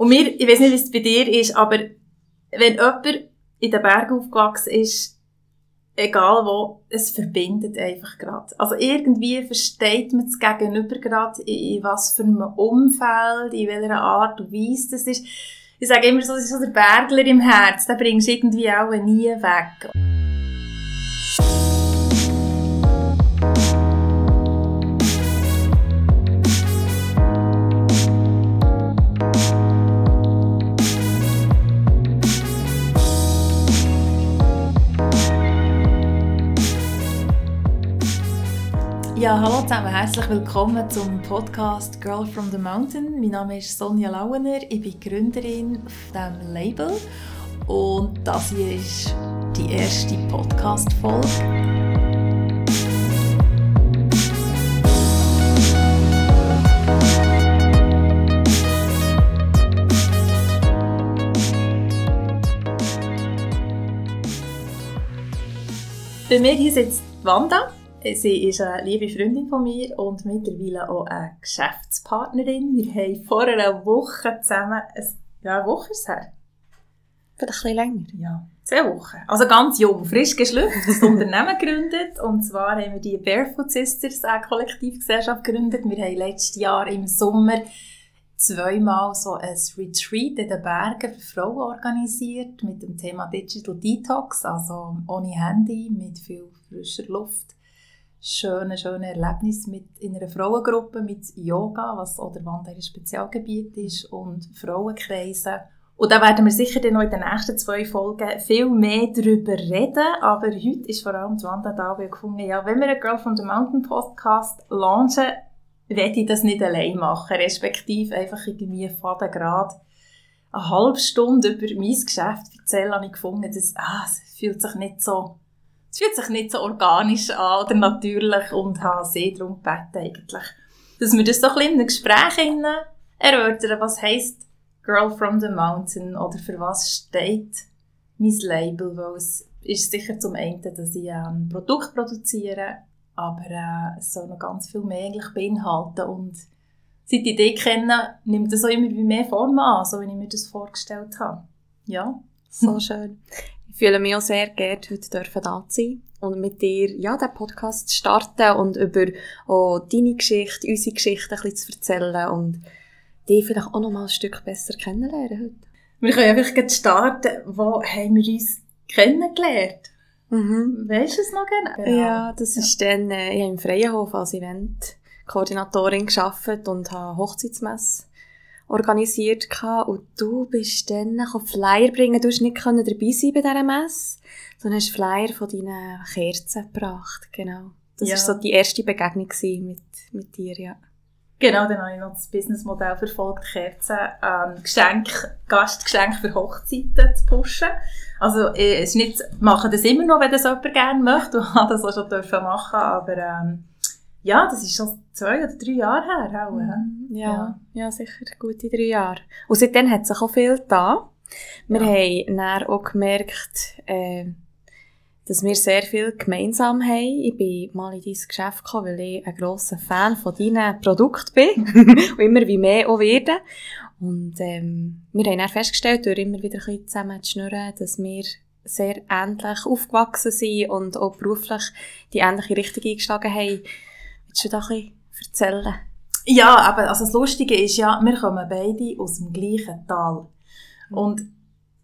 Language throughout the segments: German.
Und mir, ich weiß nicht, wie es bei dir ist, aber wenn jemand in den Bergen aufgewachsen ist, egal wo, es verbindet einfach gerade. Also irgendwie versteht man das Gegenüber gerade, in was für einem Umfeld, in welcher Art und Weise das ist. Ich sage immer so, das ist so der Bergler im Herz, den bringst du irgendwie auch nie weg. Ja, hallo zusammen, herzlich willkommen zum Podcast Girl from the Mountain. Mein Name ist Sonja Lauener, ich bin Gründerin auf diesem Label und das hier ist die erste Podcast-Folge. Bei mir hier sitzt Wanda. Sie ist eine liebe Freundin von mir und mittlerweile auch eine Geschäftspartnerin. Wir haben vor einer Woche zusammen, ja, eine Woche ist es her. Vielleicht ein bisschen länger. Ja, zwei Wochen. Also ganz jung, frisch geschlüpft, das Unternehmen gegründet. Und zwar haben wir die Barefoot Sisters, eine Kollektivgesellschaft gegründet. Wir haben letztes Jahr im Sommer zweimal so ein Retreat in den Bergen für Frauen organisiert mit dem Thema Digital Detox, also ohne Handy, mit viel frischer Luft schöne, schöne Erlebnis mit, in einer Frauengruppe mit Yoga, was oder Wanda ihr Spezialgebiet ist, und Frauenkreisen. Und da werden wir sicher dann noch in den nächsten zwei Folgen viel mehr darüber reden. Aber heute ist vor allem Wanda da, weil gefunden, ja, wenn wir einen Girl from the Mountain Podcast launchen, werde ich das nicht allein machen. Respektive einfach irgendwie Faden gerade eine halbe Stunde über mein Geschäft erzählen, habe ich gefunden, dass, ah, es fühlt sich nicht so es fühlt sich nicht so organisch an oder natürlich und habe sehr darum gebeten eigentlich, dass wir das so ein in einem Gespräch erörtern, was heisst Girl from the Mountain oder für was steht mein Label, weil es ist sicher zum einen, dass ich ein Produkt produziere, aber äh, es soll noch ganz viel mehr eigentlich beinhalten und seit die Idee kenne, nimmt es auch immer mehr Form an, so wie ich mir das vorgestellt habe. Ja. So schön. Ich fühle mich auch sehr geehrt, heute dürfen da zu sein und mit dir ja, den Podcast zu starten und über auch deine Geschichte, unsere Geschichte ein bisschen zu erzählen und dich vielleicht auch noch mal ein Stück besser kennenlernen heute. Wir können einfach starten. Wo haben wir uns kennengelernt? Mhm. Weißt du es noch genau? Ja, das ja. ist dann, äh, ich habe im Freienhof als Eventkoordinatorin gearbeitet und habe Hochzeitsmesse organisiert und du bist dann Flyer bringen. Du hast nicht dabei sein bei dieser Messe, sondern hast Flyer von deinen Kerzen gebracht. Genau. Das war ja. so die erste Begegnung mit, mit dir, ja. Genau, dann habe ich noch das Businessmodell verfolgt, Kerzen, ähm, Geschenk, Gastgeschenk für Hochzeiten zu pushen. Also, äh, es ist nicht, mache das immer noch, wenn das jemand gerne möchte, und habe das auch schon dürfen machen, aber, ähm, ja, das ist schon zwei oder drei Jahre her. Auch, mhm. ja, ja, ja. sicher gute drei Jahre. Und seitdem hat sich auch viel da. Wir ja. haben dann auch gemerkt, äh, dass wir sehr viel gemeinsam haben. Ich bin mal in dein Geschäft gekommen, weil ich ein grosser Fan von deinen Produkten bin und immer wie mehr auch werde. Und ähm, wir haben dann festgestellt, durch immer wieder ein bisschen zusammen zu schnurren, dass wir sehr ähnlich aufgewachsen sind und auch beruflich die ähnliche Richtung eingeschlagen haben. Willst du da ein bisschen erzählen? Ja, aber also das Lustige ist ja, wir kommen beide aus dem gleichen Tal. Und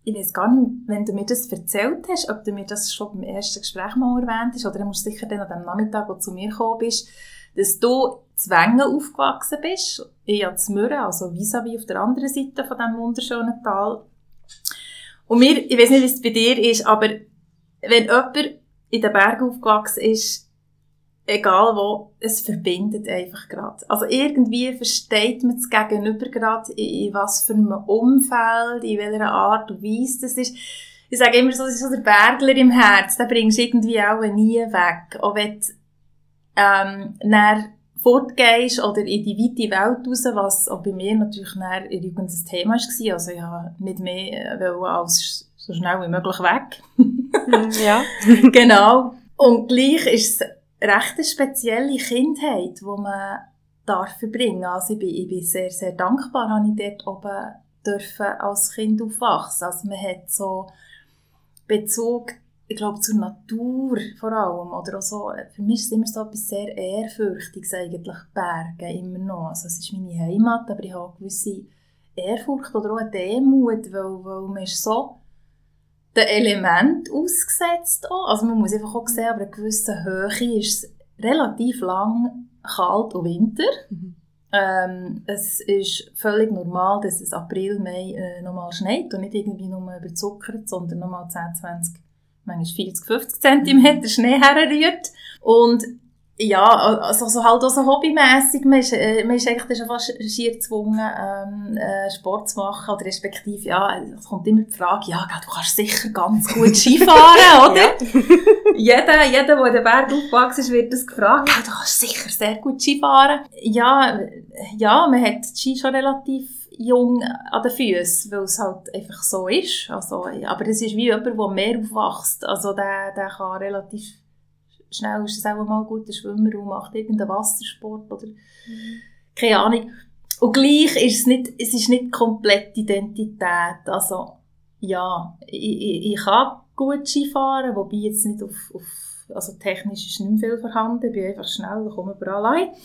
ich weiß gar nicht, wenn du mir das erzählt hast, ob du mir das schon beim ersten Gespräch mal erwähnt hast, oder du musst sicher dann an dem Nachmittag, wo du zu mir gekommen bist, dass du zu Wengen aufgewachsen bist, ich ja zu Mürren, also vis-à-vis -vis auf der anderen Seite von diesem wunderschönen Tal. Und mir, ich weiß nicht, wie es bei dir ist, aber wenn jemand in den Bergen aufgewachsen ist, egal wo, es verbindet einfach gerade. Also irgendwie versteht man es gegenüber gerade, in, in was für einem Umfeld, in welcher Art und Weise das ist. Ich sage immer so, das ist so der Bergler im Herz, den bringst du irgendwie auch nie weg. Auch wenn du ähm, dann fortgehst oder in die weite Welt raus, was auch bei mir natürlich dann Jugend ein Thema war. Also ich habe nicht mehr äh, als so schnell wie möglich weg. ja. genau. Und gleich ist es recht eine spezielle Kindheit, die man darf verbringen. Also ich bin, ich bin sehr, sehr dankbar, habe ich dort oben dürfen als Kind aufwachsen. Also man hat so Bezug, ich glaube, zur Natur vor allem. Oder auch so, für mich ist es immer so etwas sehr Ehrfürchtiges eigentlich, Berge immer noch. Also es ist meine Heimat, aber ich habe eine gewisse Ehrfurcht oder auch eine Demut, weil, weil man ist so den Element ausgesetzt auch. Also man muss einfach auch sehen, aber eine gewisse Höhe ist es relativ lang kalt und Winter. Mhm. Ähm, es ist völlig normal, dass es April, Mai äh, nochmal schneit und nicht irgendwie nur überzuckert, sondern nochmal 10, 20, manchmal 40, 50 cm Schnee herrührt. Und ja, also so halt auch so hobbymässig, man ist, äh, man ist eigentlich schon fast schier gezwungen, ähm, äh, Sport zu machen, oder respektive, ja, es kommt immer die Frage, ja, du kannst sicher ganz gut Skifahren, oder? jeder, jeder, der in den Berg aufgewachsen ist, wird das gefragt, ja, du kannst sicher sehr gut Skifahren. Ja, ja, man hat die Ski schon relativ jung an den Füßen, weil es halt einfach so ist, also, aber es ist wie jemand, der mehr aufwachst, also der, der kann relativ schnell ist es auch mal ein guter Schwimmer und macht irgendeinen Wassersport oder mhm. keine Ahnung. Und gleich ist es nicht, es ist nicht komplett Identität. Also, ja, ich, ich, ich kann gut Skifahren, wobei jetzt nicht auf, auf also technisch ist nicht viel vorhanden, ich bin einfach schnell, komme überall allein.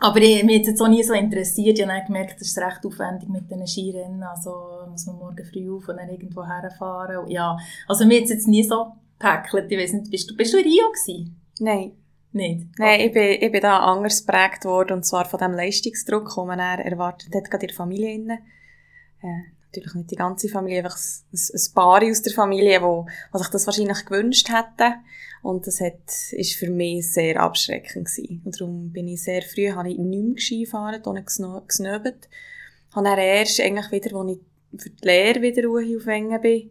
Aber ich, mich hat es jetzt auch nie so interessiert. Ich habe gemerkt, es ist recht aufwendig mit diesen Skirennen. Also muss man morgen früh auf und dann irgendwo herfahren. Ja, also mir hat es jetzt nie so gepäckelt. Ich weiss nicht, bist du, bist du in Rio gewesen? Nein. Nicht? Nein, ich bin, ich bin da anders geprägt worden, und zwar von dem Leistungsdruck, den man erwartet hat, gerade in der Familie. Innen. Äh, natürlich nicht die ganze Familie, einfach ein, ein paar aus der Familie, wo, wo sich das wahrscheinlich gewünscht hätten. Und das hat, ist für mich sehr abschreckend gewesen. Und darum bin ich sehr früh, habe ich nicht mehr Ski gefahren, ohne gesnöbelt. Habe dann erst eigentlich wieder, als ich für die Lehre wieder auf Wengen bin,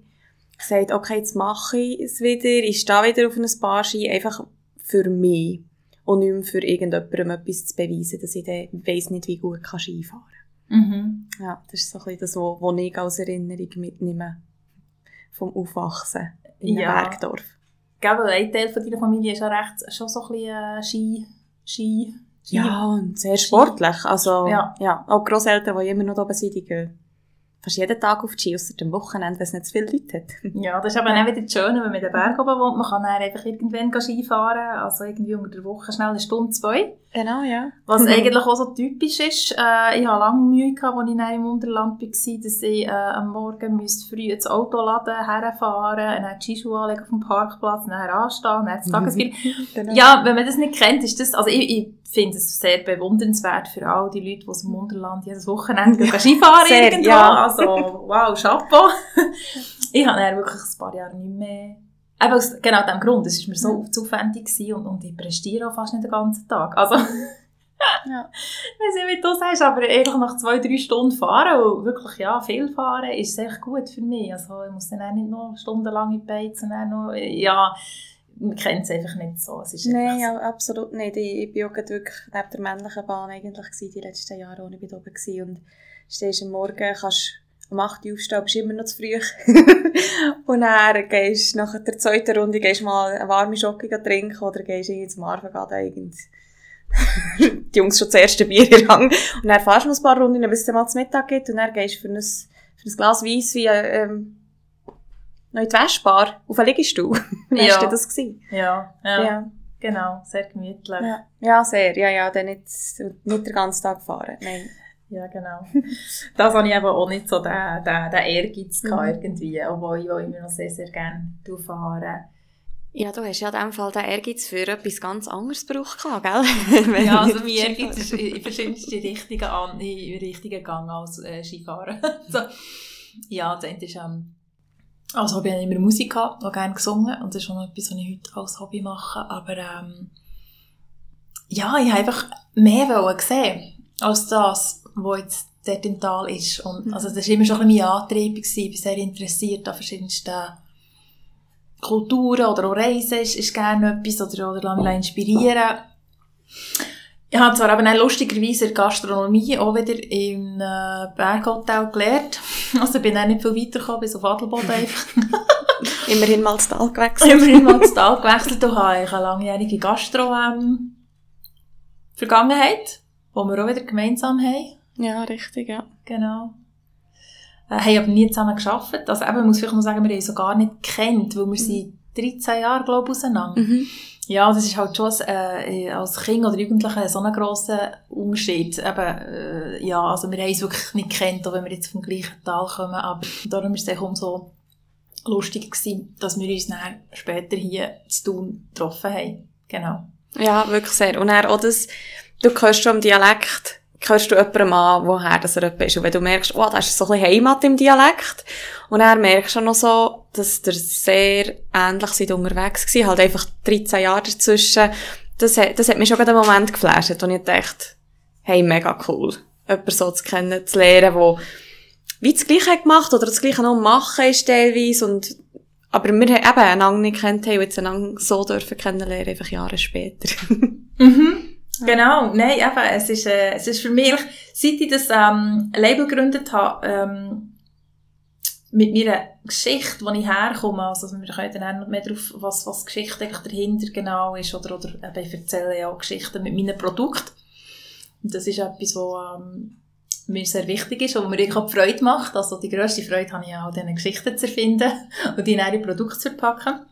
gesagt, okay, jetzt mache ich es wieder, ich stehe wieder auf ein paar Ski, einfach für mich. Und nicht mehr für irgendjemandem etwas zu beweisen, dass ich dann weiss nicht, wie gut kann Ski fahren mhm. Ja, das ist so ein bisschen das, was ich als Erinnerung mitnehme vom Aufwachsen in ja. einem Bergdorf. Gell, ein Teil von deiner Familie ist ja recht, schon so ein bisschen äh, Ski, Ski, Ski. Ja, und sehr sportlich. Also, ja. ja. Auch Grosseltern, die immer noch oben sind, die gehen fast jeden Tag auf die Ski, ausser dem Wochenende, wenn es nicht zu viele Leute hat. ja, das ist aber auch wieder das Schöne, wenn man in den Berg oben wohnt. Man kann dann einfach irgendwann Ski fahren, also irgendwie unter der Woche schnell eine Stunde, zwei. Genau, ja. Was eigentlich auch so typisch ist. Äh, ich hatte lange Mühe, gehabt, als ich dann im Unterland war, dass ich äh, am Morgen müsste früh ins Auto laden, herfahren, dann die Skischuhe anlegen auf dem Parkplatz, dann anstehen, dann das Tagesbild. genau. Ja, wenn man das nicht kennt, ist das, also ich, ich finde es sehr bewundernswert für all die Leute, die dem Unterland jedes Wochenende gehen Skifahren sehr, irgendwo. Ja. Also, wow, Chapeau. ich habe dann wirklich ein paar Jahre nicht mehr Eben aus genau dem Grund, es war mir so zu aufwendig und, und ich prestiere auch fast nicht den ganzen Tag. Also, ja. ich weiß nicht, wie du sagst, aber ehrlich nach zwei, drei Stunden fahren und wirklich, ja, viel fahren, ist echt gut für mich. Also, ich muss dann auch nicht noch stundenlang in die Beiz und dann noch, ja, man kennt es einfach nicht so. Es Nein, ja, absolut nicht. Ich, ich bin auch wirklich neben der männlichen Bahn eigentlich die letzten Jahre, als ich oben war. Und stehst am Morgen, kannst um 8 Uhr aufstehen, bist immer noch zu früh. und dann gehst du nach der zweiten Runde gehst mal eine warme Schocke trinken oder gehst irgendwie zum Marvengaden irgend die Jungs schon das erste Bier in Rang. Und dann fährst du noch ein paar Runden, bis es mal zum Mittag geht und dann gehst du für ein, für ein Glas Weisswein ähm, noch in die Wäschbar auf einen Liegestuhl. Ja. hast du das gesehen? Ja, ja, ja. Genau, sehr gemütlich. Ja, ja sehr. Ja, ja, dann nicht, nicht den ganzen Tag fahren. Nein. Ja, genau. das habe ich eben auch nicht so den, den, den Ehrgeiz mhm. irgendwie, obwohl ich immer noch sehr, sehr gerne fahre. Ja, du hast ja in diesem Fall den Ehrgeiz für etwas ganz anderes gebraucht, gell? ja, also mein Ehrgeiz ist in verschiedenste Richtungen, an, in Richtungen gegangen als äh, Skifahren. so. Ja, das eine ist, ähm, als Hobby habe ich immer Musik gehabt, auch gerne gesungen und das ist schon etwas, was ich heute als Hobby mache, aber ähm, ja, ich habe einfach mehr sehen als das, wo jetzt dort im Tal ist. Und, mhm. also das war immer schon ein bisschen mein Antrieb. Ich bin sehr interessiert an verschiedensten Kulturen oder auch Reisen ist, ist gerne etwas oder, oder lasse mich inspirieren. Ich habe zwar eben lustigerweise in Gastronomie auch wieder im äh, Berghotel gelernt. Also bin auch nicht viel weitergekommen, bis auf Adelboden einfach. Immerhin mal das Tal gewechselt. Immerhin mal das Tal gewechselt. Da habe ich eine langjährige Gastro-Vergangenheit, ähm, die wir auch wieder gemeinsam haben Ja, richtig, ja. Genau. Äh, haben aber nie zusammen gearbeitet. Also eben, muss ich noch sagen, wir haben uns so gar nicht gekannt, weil wir mhm. sind 13 Jahre, glaube ich, auseinander. Mhm. Ja, das ist halt schon äh, als Kind oder Jugendliche so ein grosser Unterschied. Eben, äh, ja, also wir haben uns wirklich nicht gekannt, auch wenn wir jetzt vom gleichen Tal kommen, aber darum ist es umso lustig gewesen, dass wir uns dann später hier zu tun getroffen haben. Genau. Ja, wirklich sehr. Und dann auch das, du hörst schon im Dialekt, hörst du jemandem an, woher das er ist. Und wenn du merkst, oh, da ist so ein bisschen Heimat im Dialekt, und dann merkst du noch so, dass der sehr ähnlich seid unterwegs gewesen, halt einfach 13 Jahre dazwischen. Das, hat, das hat mich schon gerade einen Moment geflasht, wo ich dachte, hey, mega cool, jemanden so zu kennen, zu lernen, wo wie das Gleiche gemacht oder das Gleiche noch machen ist teilweise und aber wir haben eben einander nicht kennt, haben jetzt einander so dürfen kennenlernen, einfach Jahre später. mhm. Genau, nein, eben, es ist, äh, es ist für mich, seit ich das ähm, Label gegründet habe, ähm, mit meiner Geschichte, wo ich herkomme, also wir können dann noch mehr darauf, was, was Geschichte eigentlich dahinter genau ist, oder, oder eben, ich erzähle ja auch Geschichten mit meinen Produkten. Und das ist etwas, was ähm, mir sehr wichtig ist und mir wirklich auch Freude macht. Also die grösste Freude habe ich auch, diese Geschichten zu erfinden und die in ihre Produkte zu verpacken.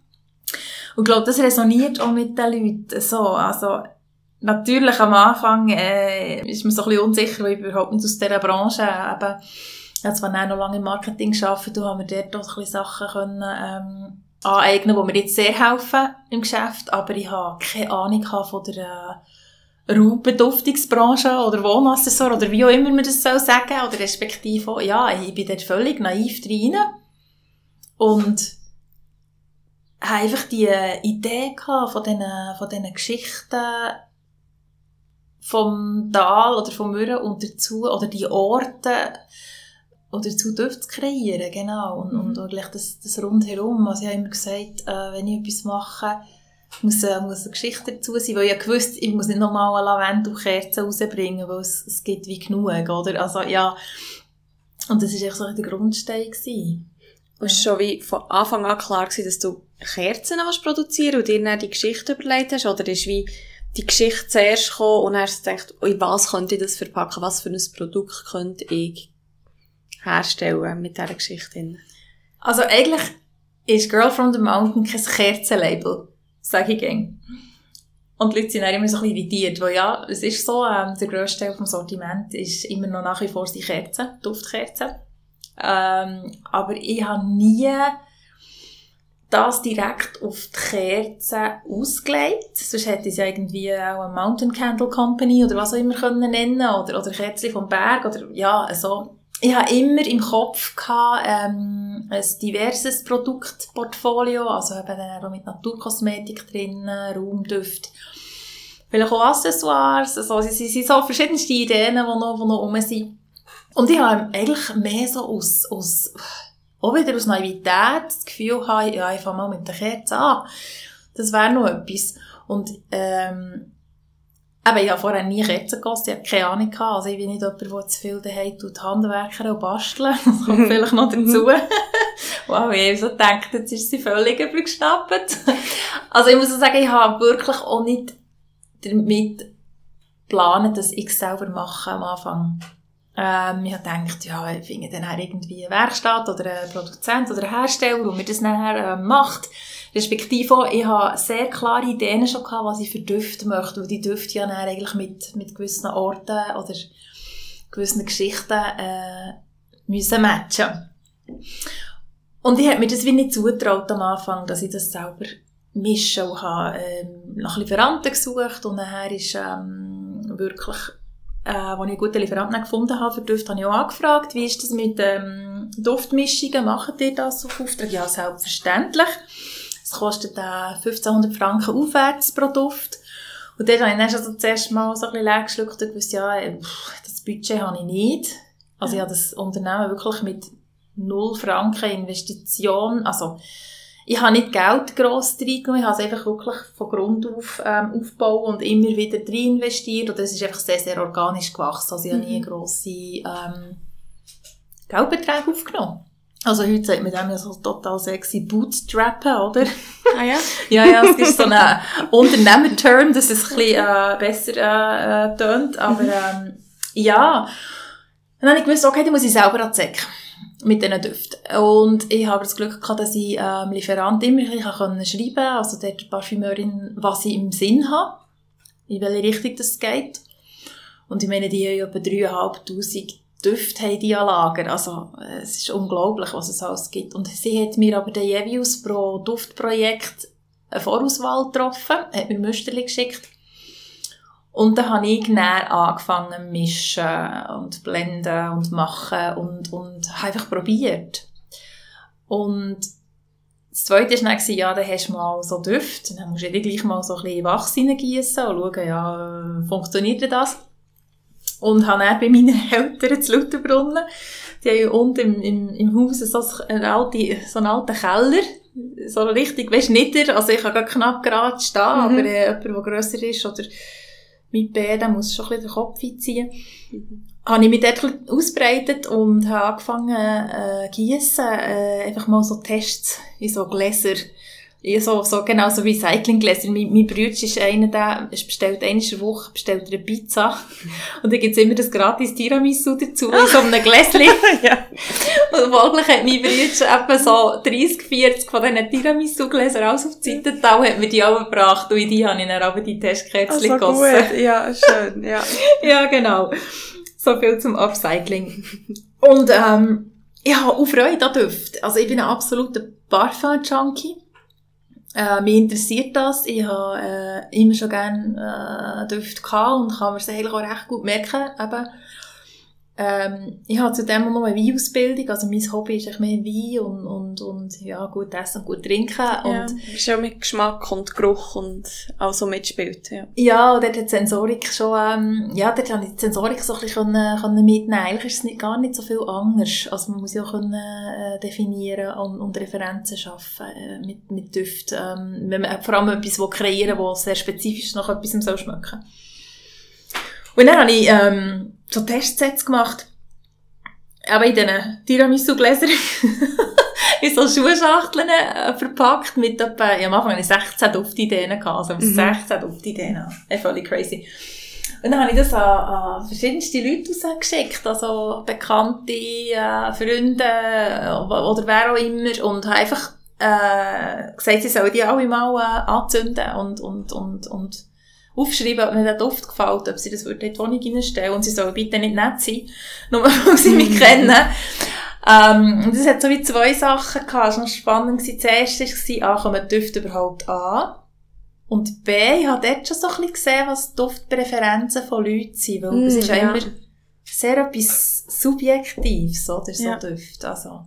Und ich glaube, das resoniert auch mit den Leuten so. Also, natürlich am Anfang äh, ist man so ein bisschen unsicher, weil ich überhaupt nicht aus dieser Branche eben, habe zwar noch lange im Marketing gearbeitet, da haben wir dort auch ein bisschen Sachen können, ähm, aneignen, die mir jetzt sehr helfen im Geschäft, aber ich habe keine Ahnung von der äh, Raumbeduftungsbranche oder Wohnaccessor oder wie auch immer man das soll sagen, oder respektive ja, ich bin dort völlig naiv drin und habe einfach die Idee gehabt von diesen, von diesen Geschichten vom Tal oder vom Mürren und dazu, oder die Orte, oder dazu dürfen zu kreieren, genau. Und, mhm. und eigentlich das, das rundherum. Also ich habe immer gesagt, äh, wenn ich etwas mache, muss, äh, muss eine Geschichte dazu sein, weil ich gewusst, ich muss nicht nochmal eine Lavendelkerze rausbringen, weil es, es gibt wie genug, oder? Also, ja. Und das war echt so der Grundstein. Gewesen. Und es war schon wie von Anfang an klar gewesen, dass du Kerzen produzieren und dir dann die Geschichte überlegt hast, oder ist wie die Geschichte zuerst gekommen und dann gedacht, in was könnte ich das verpacken, was für ein Produkt könnte ich herstellen mit dieser Geschichte? Also eigentlich ist Girl from the Mountain kein Kerzenlabel, sage ich gerne. Und die Leute sind dann immer so ein bisschen irritiert, weil ja, es ist so, ähm, der grösste Teil vom Sortiment ist immer noch nach wie vor die Kerzen, Duftkerzen. Ähm, aber ich habe nie das direkt auf die Kerzen ausgelegt. Sonst hätte ich es ja irgendwie auch eine Mountain Candle Company oder was auch immer können nennen oder, oder Kerzen vom Berg oder ja, also ich habe immer im Kopf gehabt, ähm, ein diverses Produktportfolio, also eben auch mit Naturkosmetik drin, Raumdüfte, vielleicht auch Accessoires, also es sind so verschiedenste Ideen, die noch, die noch rum sind. Und ich habe eigentlich mehr so aus, aus auch wieder aus Naivität das Gefühl habe, ja, ich fange mal mit der Kerze an. Das wäre noch etwas. Und, ähm, Eben, ich habe vorher nie Kerzen gekostet, ich habe keine Ahnung gehabt. Also ich bin nicht jemand, der zu viel daheim tut, Handwerker und basteln. Das kommt vielleicht noch dazu. wow, ich habe so gedacht, jetzt ist sie völlig übergeschnappt. also ich muss auch sagen, ich habe wirklich auch nicht damit geplant, dass ich es selber mache am Anfang. Ähm, ich habe gedacht, ja, ich finde dann irgendwie eine Werkstatt oder einen Produzent oder einen Hersteller, der mir das nachher äh, macht. Respektive ich habe sehr klare Ideen schon gehabt, was ich für Düfte möchte, weil die Düfte ja dann eigentlich mit, mit gewissen Orten oder gewissen Geschichten äh, müssen matchen. Und ich habe mir das wie nicht zugetraut am Anfang, dass ich das selber mische und habe ähm, nach Lieferanten gesucht und nachher ist ähm, wirklich äh, als ich einen guten Lieferanten gefunden habe für Düfte, habe ich auch angefragt, wie ist das mit ähm, Duftmischungen, machen die das auf Auftrag? Ja, selbstverständlich. Es kostet äh, 1500 Franken aufwärts pro Duft. Und dort habe ich dann schon so zuerst mal so ein bisschen leer geschluckt und gewusst, ja, äh, pff, das Budget habe ich nicht. Also ich habe das Unternehmen wirklich mit null Franken Investition, also ich habe nicht Geld gross reingenommen, ich habe es einfach wirklich von Grund auf ähm, aufgebaut und immer wieder rein investiert und es ist einfach sehr, sehr organisch gewachsen. Also ich habe nie mhm. grosse ähm, Geldbeträge aufgenommen. Also heute sagt man dem ja so total sexy Bootstrappen, oder? Ah ja? ja, ja, es ist so ein Unternehmerterm, dass es ein bisschen äh, besser äh, äh, tönt, aber ähm, ja, dann habe ich gewusst, okay, dann muss ich selber an die Säcke mit diesen Düften. Und ich habe das Glück gehabt, dass ich ähm, Lieferant immer ein bisschen schreiben konnte, also der Parfümeurin, was ich im Sinn habe, in welche Richtung das geht. Und ich meine, die haben etwa 3'500 Düfte haben die an Lager. Also, äh, es ist unglaublich, was es alles gibt. Und sie hat mir aber dann jeweils pro Duftprojekt eine Vorauswahl getroffen, hat mir Müsterli geschickt. Und dann habe ich näher angefangen mischen und blenden und machen und, und habe einfach probiert. Und das Zweite war dann, ja, dann hast du mal so Düfte, dann musst du gleich mal so ein bisschen Wachs reingießen und schauen, ja, funktioniert das? Und habe dann bei meinen Eltern zu Lutherbrunnen, die haben unten im, im, im Haus so einen, alten, so einen alten Keller, so richtig, weisst nieder, also ich kann knapp gerade stehen, mhm. aber äh, jemand, der grösser ist oder mit B, der muss schon ein bisschen den Kopf einziehen. Mhm. Habe ich mich dort ausbreitet und habe angefangen, äh, gießen, äh, einfach mal so Tests in so Gläser ja, so, so, genau, so Recyclinggläser. Mein, mein Bruder ist einer, der bestellt einmal in Woche bestellt eine Pizza. Und dann gibt's immer das gratis Tiramisu dazu, in so einem Gläschen. ja. Und folglich hat mein Bruder etwa so 30, 40 von diesen Tiramisu-Gläsern alles auf die Seite getan und hat mir die auch gebracht. Und in die habe ich dann aber die Testkätzchen also gegossen. Gut. Ja, schön, ja. ja, genau. So viel zum Upcycling. Und, ähm, ja, auch Freude an Düfte. Also ich bin ein absoluter Parfum-Junkie. Äh, mich interessiert das. Ich habe äh, immer schon gerne äh, Düfte gehabt und kann mir das eigentlich auch recht gut merken. Eben, ähm, ich habe zudem noch eine Weinausbildung, also mein Hobby ist mehr Wein und, und, und ja, gut essen und gut trinken. Ja, und ist ja mit Geschmack und Geruch und auch so mitspielt, ja. Ja, und dort hat die Sensorik schon, ähm, ja, dort habe ich die Sensorik so ein bisschen können, können mitnehmen. Eigentlich ist es nicht, gar nicht so viel anders. Also man muss ja auch können, äh, definieren und, und Referenzen schaffen äh, mit, mit Düften. Ähm, wenn man vor allem etwas kreieren will, das sehr spezifisch nach etwas soll schmecken Und dann habe ich, ähm, so Testsets gemacht. Aber in diesen Tiramisu-Gläsern. in so Schuhschachteln äh, verpackt mit etwa, ja, am Anfang hatte ich 16 Duftideen gehabt, also mhm. 16 Duftideen. Äh, völlig crazy. Und dann habe ich das an, an verschiedenste Leute rausgeschickt, also Bekannte, äh, Freunde äh, oder wer auch immer und habe einfach äh, gesagt, sie sollen die alle mal äh, anzünden und, und, und, und aufschreiben, ob mir der Duft gefällt, ob sie das in die Wohnung reinstellen und sie sollen bitte nicht nett sein, nur weil sie mich kennen. Ähm, und es hat so wie zwei Sachen gehabt. Es war noch spannend. Das erste war, A, kommen die Düfte überhaupt an? Und B, ich habe dort schon so ein bisschen gesehen, was Duftpräferenzen von Leuten sind, weil mm, es ist ja, immer sehr etwas Subjektives, oder, so ja. Düfte. Also,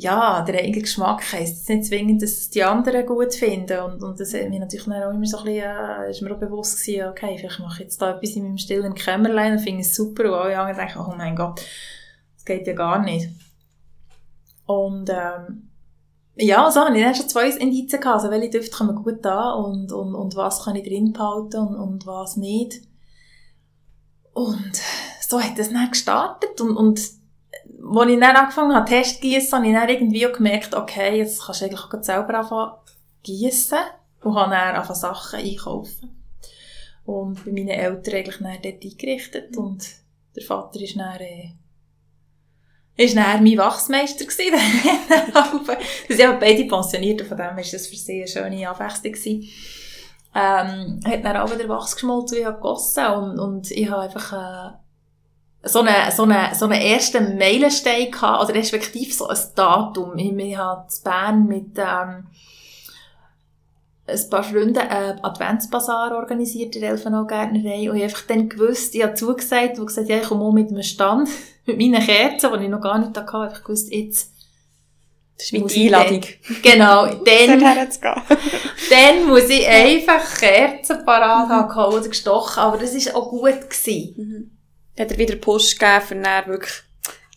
ja, der eigene Geschmack heisst nicht zwingend, dass die anderen gut finden. Und, und das hat mir natürlich auch immer so ein bisschen, äh, ist mir auch bewusst gewesen, okay, vielleicht mache ich jetzt da etwas in meinem stillen Kämmerlein und finde es super. Und alle anderen denken, oh mein Gott, das geht ja gar nicht. Und, ähm, ja, so habe ich dann schon zwei Indizien gehabt. Also, welche Düfte man gut da und, und, und was kann ich drin behalten und, und was nicht. Und so hat das dann gestartet und, und als ich dann angefangen habe, Test gießen, habe ich dann irgendwie auch gemerkt, okay, jetzt kannst du eigentlich auch selber anfangen gießen und habe dann angefangen Sachen einkaufen. Und bei meinen Eltern eigentlich dann dort eingerichtet und der Vater ist dann, äh, ist dann mein Wachsmeister gewesen. Sie sind beide pensioniert und von dem war das für sie eine schöne Abwechslung gewesen. Ähm, hat dann auch wieder Wachs geschmolzen, wie ich gegossen und, und ich habe einfach, äh, so einen, so einen, so einen ersten Meilenstein gehabt, oder respektive so ein Datum. Ich, ich habe in Bern mit ähm, ein paar Freunden einen Adventsbasar organisiert in der Elfenau-Gärtnerei und ich habe einfach dann gewusst, ich habe zugesagt und gesagt, ja, ich komme auch mit einem Stand, mit meinen Kerzen, die ich noch gar nicht hatte, ich habe gewusst, jetzt das ist die Einladung. Genau, dann, dann muss ich einfach Kerzen parat haben oder gestochen, aber das war auch gut. Gewesen. Mhm hat er wieder Push gegeben, für dann wirklich,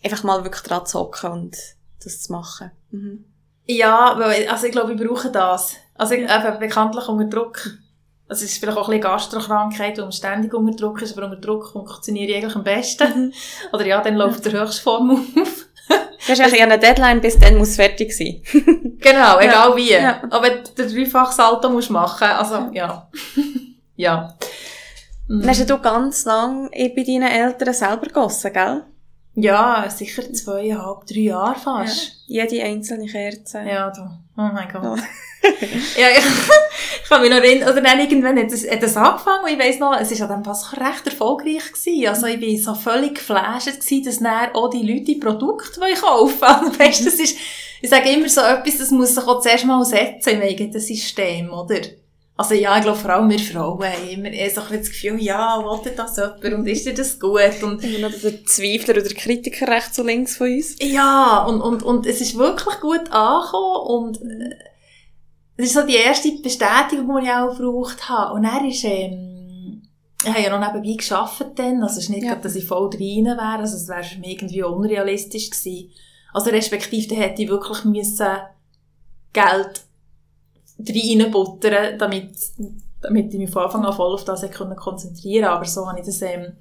einfach mal wirklich dran zu hocken und das zu machen. Mhm. Ja, weil, also ich glaube, wir brauchen das. Also eben bekanntlich unter Druck. Also es ist vielleicht auch ein bisschen Gastrokrankheit, weil man ständig unter Druck ist, aber unter Druck funktioniert ich eigentlich am besten. Oder ja, dann läuft der Höchstform auf. Du hast eigentlich eine Deadline, bis dann muss fertig sein. genau, egal ja. wie. Ja. Aber der dreifache Salto musst du machen, also ja. ja. Mhm. Dann hast du ganz lang bei deinen Eltern selber gegossen, gell? Ja, sicher zweieinhalb, drei Jahre fast. Ja, jede einzelne Kerze. Ja, du. Oh mein Gott. Ja, ja ich, ich kann mich noch erinnern, oder dann irgendwann hat das, hat das angefangen und ich weiss noch, es war an dem Pass recht erfolgreich gewesen. Also ich war so völlig geflasht gewesen, dass dann auch die Leute die Produkte kaufen wollen. weißt, du, das ist, ich sage immer so etwas, das muss sich auch zuerst mal setzen im eigenen System, oder? Also ja, ich glaube, vor allem wir Frauen haben immer eher so ein das Gefühl, ja, wollte das jemand und ist dir das gut? Und immer noch der Zweifler oder Kritiker rechts und links von uns. Ja, und, und, und es ist wirklich gut angekommen und äh, das ist so die erste Bestätigung, die ich auch gebraucht habe. Und er ist, ähm, ich habe ja noch nebenbei gearbeitet dann, also es ist nicht, ja. dass ich voll drin wäre, also es wäre für mich irgendwie unrealistisch gewesen. Also respektive, da hätte ich wirklich müssen Geld reinbuttern, damit, damit ich mich von Anfang an voll auf das konzentrieren konnte. Aber so habe ich das ähm,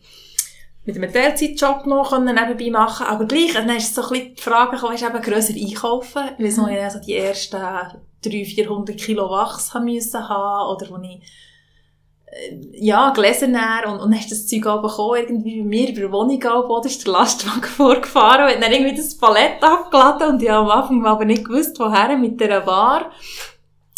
mit einem Teilzeitjob noch nebenbei machen Aber gleich, dann ist so ein bisschen die Frage gekommen, ist eben grösser einkaufen. Weil so ich also die ersten 300, 400 Kilo Wachs haben müssen haben, oder wo ich äh, ja, Gläser näher und, und dann ist das Zeug auch bekommen, irgendwie bei mir über die Wohnung auch, ist der Lastwagen vorgefahren und dann irgendwie das Palett abgeladen und ich habe am Anfang aber nicht gewusst, woher mit dieser Bar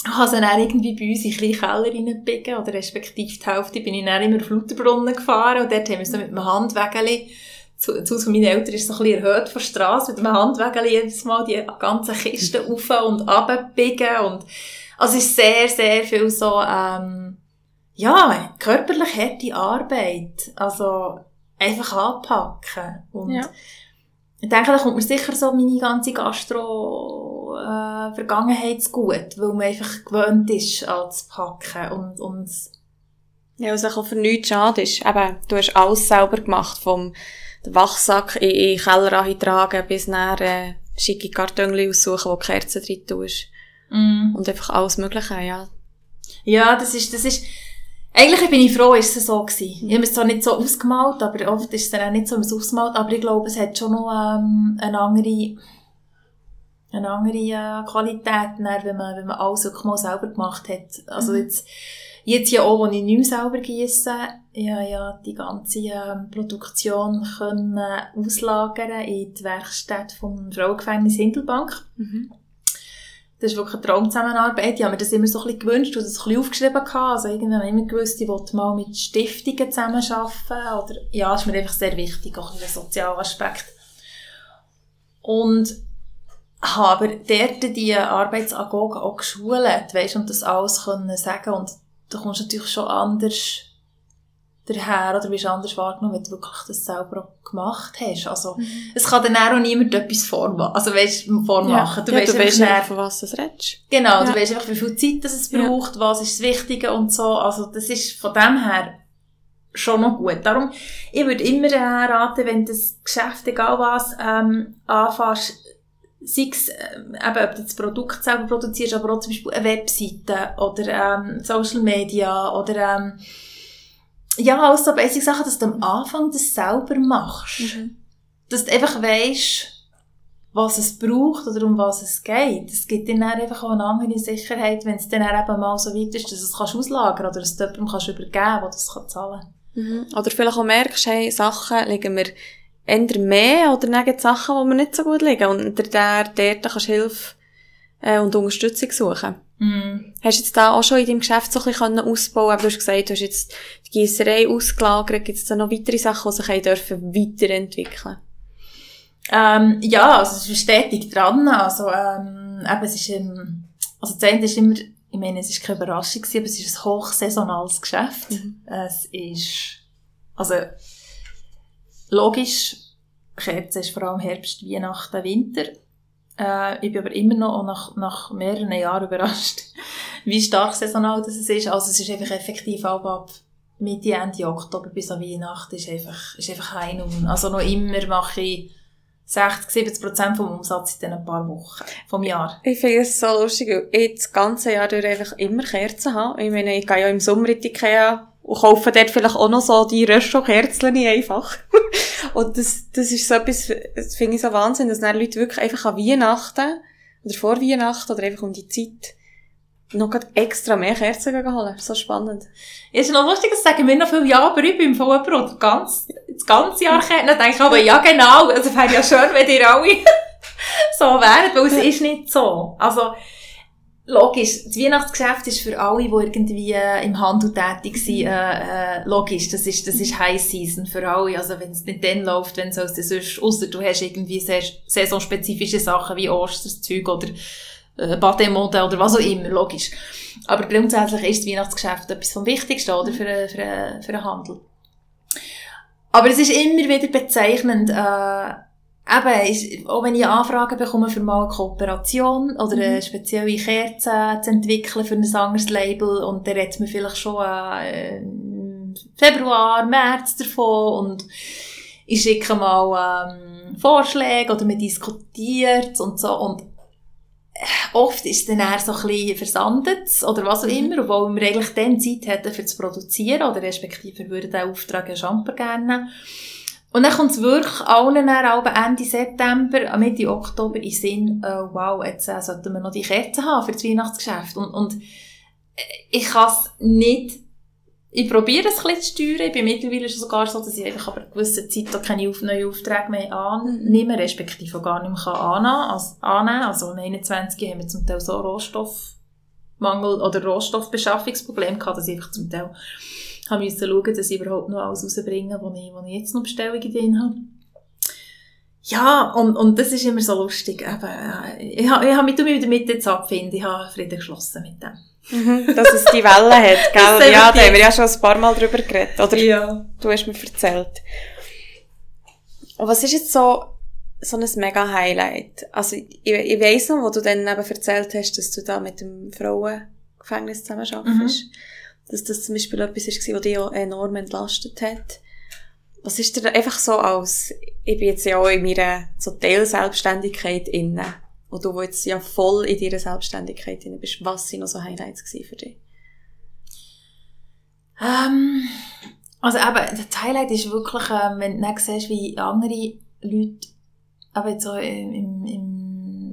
habe sie dann irgendwie bei uns in kleine Keller reingebiegen, oder respektive die Hälfte bin ich dann immer auf Lauterbrunnen gefahren und dort haben wir so mit einem Handwägeli, zu, zu von meinen Eltern ist so ein bisschen erhöht von der Strasse, mit einem Handwägeli jedes Mal die ganzen Kisten auf und abbiegen und, also es ist sehr, sehr viel so, ähm, ja, körperlich harte Arbeit, also einfach anpacken und ja. Ich denke, da kommt mir sicher so meine ganze Gastro äh, Vergangenheit zu gut, weil man einfach gewöhnt ist, anzupacken und, und ja, was auch für nichts schade ist. Eben, du hast alles selber gemacht, vom Wachsack in, den Keller eintragen bis nach äh, schicke Kartönchen aussuchen, wo Kerzen drin tust. Mm. Und einfach alles Mögliche, ja. Ja, das ist, das ist, eigentlich bin ich froh, ist es so gewesen. Ich habe es zwar nicht so ausgemalt, aber oft ist es dann auch nicht so ausgemalt, aber ich glaube, es hat schon noch ähm, eine andere, eine andere äh, Qualität, wenn man, wenn man alles wirklich mal selber gemacht hat. Also mhm. jetzt, jetzt ja auch, wo ich nicht mehr selber gieße, ja, ja, die ganze äh, Produktion können äh, auslagern in die Werkstatt vom Frauengefängnis Hindelbank. Mhm. Das ist wirklich eine Traumzusammenarbeit. Ich habe mir das immer so ein bisschen gewünscht und das ein bisschen aufgeschrieben gehabt. Also irgendwann habe ich immer gewusst, ich wollte mal mit Stiftungen zusammenarbeiten. Oder, ja, ist mir einfach sehr wichtig, auch ein sozialer Aspekt. Und habe aber dort die Arbeitsagogen auch geschult, weißt, und das alles können sagen und da kommst du natürlich schon anders daher oder wirst anders wahrgenommen, wenn du wirklich das selber auch gemacht hast. Also, mhm. es kann dann auch niemand etwas vormachen. Also, weißt, vormachen. Ja, du, ja, weißt, du weißt einfach, von was du redest. Genau, ja. du weißt einfach, wie viel Zeit das es braucht, was ist das Wichtige und so. Also, das ist von dem her schon noch gut. Darum, ich würde immer äh, raten, wenn das Geschäft, egal was, ähm, anfasst, sei es äh, eben, ob du das Produkt selber produzierst, aber auch zum Beispiel eine Webseite oder ähm, Social Media oder ähm, ja, alles so basic Sachen, dass du am Anfang das selber machst. Mhm. Dass du einfach weisst, was es braucht oder um was es geht. Es gibt dir dann einfach auch eine andere Sicherheit, wenn es dann eben mal so weit ist, dass du es kannst auslagern oder dass du jemandem kannst übergeben kannst, der das kann zahlen kann. Mhm. Oder vielleicht auch merkst, hey, Sachen liegen mir eher mehr oder neben Sachen, die mir nicht so gut liegen. Und der, der, dort kannst du Hilfe äh, und Unterstützung suchen. Mm. Hast du jetzt da auch schon in deinem Geschäft so ein bisschen ausbauen können? Du hast gesagt, du hast jetzt die Gießerei ausgelagert. Gibt es da noch weitere Sachen, die sich dürfen weiterentwickeln ähm, Ja, also es ist stetig dran. Also, ähm, eben, es ist, ähm, also das Ende ist immer, ich meine, es ist keine Überraschung gewesen, aber es ist ein hochsaisonales Geschäft. Mhm. Es ist, also, Logisch, Kerzen ist vor allem Herbst, Weihnachten, Winter. Äh, ich bin aber immer noch nach, nach mehreren Jahren überrascht, wie stark saisonal das ist. Also es ist einfach effektiv auch ab Mitte, Ende Oktober bis an Weihnachten ist einfach, ist einfach ein und Also noch immer mache ich 60, 70 Prozent vom Umsatz in diesen paar Wochen vom Jahr. Ich finde es so lustig, weil ich das ganze Jahr durch einfach immer Kerzen habe. Ich meine, ich gehe ja im Sommer in die Ikea und kaufen dort vielleicht auch noch so die Röststockherzeln einfach. und das, das ist so etwas, das finde ich so Wahnsinn, dass dann Leute wirklich einfach an Weihnachten oder vor Weihnachten oder einfach um die Zeit noch grad extra mehr Kerzen holen. So spannend. Ist noch lustig, das sagen wir noch viel Ja, aber ich bin im Fall jemand, ganz, das ganze Jahr kennt. Dann denke ich aber, ja genau, also wäre ja schön, wenn ihr alle so wären, weil es ist nicht so. Also, logisch, das Weihnachtsgeschäft ist für alle, die irgendwie äh, im Handel tätig sind, äh, äh, logisch, das ist, das ist High Season für alle. Also wenn es nicht dann läuft, wenn es sonst, ausser du hast irgendwie sehr, saisonspezifische Sachen wie Osterzeug oder äh, Bademode oder was auch immer, logisch. Aber grundsätzlich ist das Weihnachtsgeschäft etwas vom Wichtigsten, oder, für, für, für den Handel. Aber es ist immer wieder bezeichnend, äh, Eben, ist, auch wenn ich Anfragen bekomme für mal eine Kooperation oder eine mhm. spezielle Kerze zu entwickeln für ein anderes Label und dann redet man vielleicht schon äh, Februar, März davon und ich schicke mal ähm, Vorschläge oder man diskutiert und so und äh, oft ist dann eher so ein bisschen versandet oder was auch mhm. immer, obwohl wir eigentlich dann Zeit hätten für zu produzieren oder respektive würden den Auftrag ja Schamper gerne nehmen. Und dann kommt es wirklich allen dann Ende September, Mitte Oktober in Sinn, äh, wow, jetzt äh, sollten wir noch die Kerzen haben für das Weihnachtsgeschäft. Und, und äh, ich kann es nicht, ich probiere es ein bisschen zu steuern. Ich bin mittlerweile schon sogar so, dass ich einfach aber eine gewisse Zeit da keine neuen Aufträge mehr annehme, respektive gar nicht mehr annehmen Also, annehmen. also im 21 haben wir zum Teil so Rohstoffmangel oder Rohstoffbeschaffungsprobleme gehabt, dass ich einfach zum Teil habe müssen schauen, dass ich überhaupt noch alles rausbringe, was ich, was ich jetzt noch Bestellungen drin habe. Ja, und, und das ist immer so lustig. Eben, äh, ich habe, ich habe mich wieder mit jetzt abfinden. Ich habe Frieden geschlossen mit dem. Mhm, dass es die Welle hat, gell? ja, da haben wir ja schon ein paar Mal drüber geredet. Oder ja. du hast mir erzählt. Und was ist jetzt so, so ein mega Highlight? Also, ich, ich weiss noch, wo du dann eben erzählt hast, dass du da mit dem Frauengefängnis zusammen arbeitest. Mhm dass das zum Beispiel etwas war, was dich auch enorm entlastet hat. Was ist dir einfach so als, ich bin jetzt ja auch in meiner so Teilselbstständigkeit inne, und du jetzt ja voll in deiner Selbstständigkeit inne bist, was sind noch so Highlights für dich? Ähm, also eben, das Highlight ist wirklich, ähm, wenn du dann siehst, wie andere Leute, aber jetzt so im, im, im